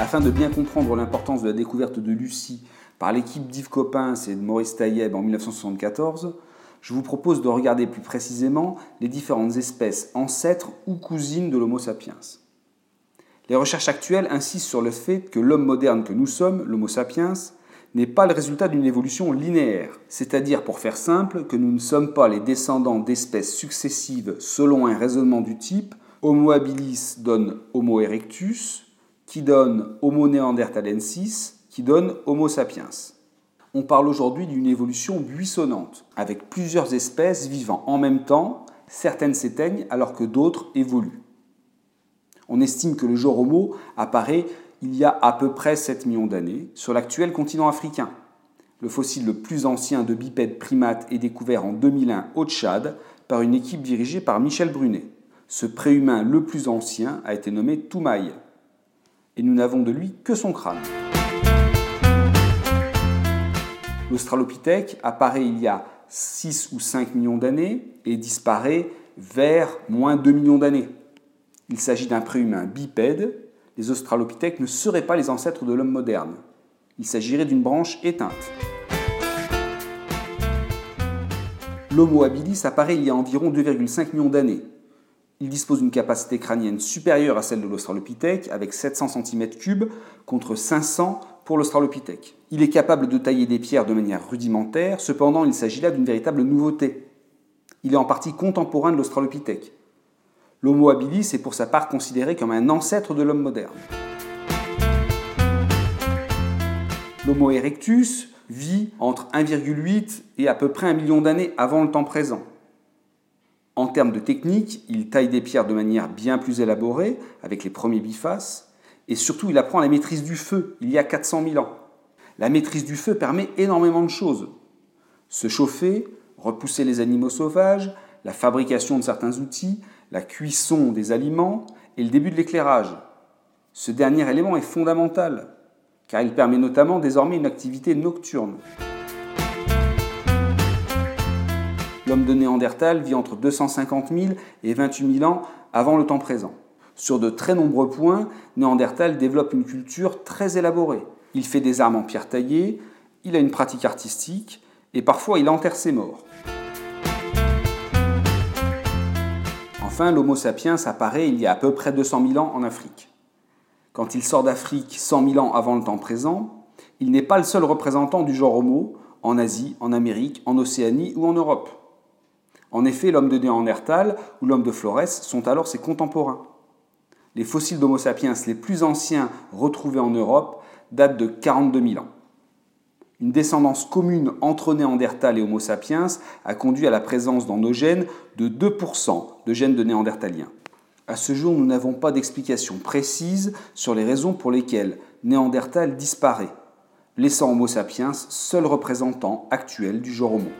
Afin de bien comprendre l'importance de la découverte de Lucie par l'équipe d'Yves Coppens et de Maurice Taïeb en 1974, je vous propose de regarder plus précisément les différentes espèces ancêtres ou cousines de l'Homo sapiens. Les recherches actuelles insistent sur le fait que l'homme moderne que nous sommes, l'Homo sapiens, n'est pas le résultat d'une évolution linéaire, c'est-à-dire pour faire simple que nous ne sommes pas les descendants d'espèces successives selon un raisonnement du type. Homo habilis donne Homo erectus, qui donne Homo neanderthalensis, qui donne Homo sapiens on parle aujourd'hui d'une évolution buissonnante, avec plusieurs espèces vivant en même temps, certaines s'éteignent alors que d'autres évoluent. On estime que le genre Homo apparaît il y a à peu près 7 millions d'années sur l'actuel continent africain. Le fossile le plus ancien de bipèdes primates est découvert en 2001 au Tchad par une équipe dirigée par Michel Brunet. Ce préhumain le plus ancien a été nommé Toumaï. Et nous n'avons de lui que son crâne. L'Australopithèque apparaît il y a 6 ou 5 millions d'années et disparaît vers moins 2 millions d'années. Il s'agit d'un préhumain bipède. Les Australopithèques ne seraient pas les ancêtres de l'homme moderne. Il s'agirait d'une branche éteinte. L'Homo habilis apparaît il y a environ 2,5 millions d'années. Il dispose d'une capacité crânienne supérieure à celle de l'Australopithèque, avec 700 cm3 contre 500 pour l'Australopithèque. Il est capable de tailler des pierres de manière rudimentaire, cependant il s'agit là d'une véritable nouveauté. Il est en partie contemporain de l'Australopithèque. L'Homo habilis est pour sa part considéré comme un ancêtre de l'homme moderne. L'Homo erectus vit entre 1,8 et à peu près un million d'années avant le temps présent. En termes de technique, il taille des pierres de manière bien plus élaborée, avec les premiers bifaces, et surtout il apprend la maîtrise du feu il y a 400 000 ans. La maîtrise du feu permet énormément de choses. Se chauffer, repousser les animaux sauvages, la fabrication de certains outils, la cuisson des aliments et le début de l'éclairage. Ce dernier élément est fondamental, car il permet notamment désormais une activité nocturne. L'homme de Néandertal vit entre 250 000 et 28 000 ans avant le temps présent. Sur de très nombreux points, Néandertal développe une culture très élaborée. Il fait des armes en pierre taillée, il a une pratique artistique, et parfois il enterre ses morts. Enfin, l'Homo sapiens apparaît il y a à peu près 200 000 ans en Afrique. Quand il sort d'Afrique 100 000 ans avant le temps présent, il n'est pas le seul représentant du genre Homo en Asie, en Amérique, en Océanie ou en Europe. En effet, l'homme de Néandertal ou l'homme de Flores sont alors ses contemporains. Les fossiles d'Homo sapiens les plus anciens retrouvés en Europe datent de 42 000 ans. Une descendance commune entre Néandertal et Homo sapiens a conduit à la présence dans nos gènes de 2% de gènes de néandertaliens. À ce jour, nous n'avons pas d'explication précise sur les raisons pour lesquelles Néandertal disparaît, laissant Homo sapiens seul représentant actuel du genre Homo.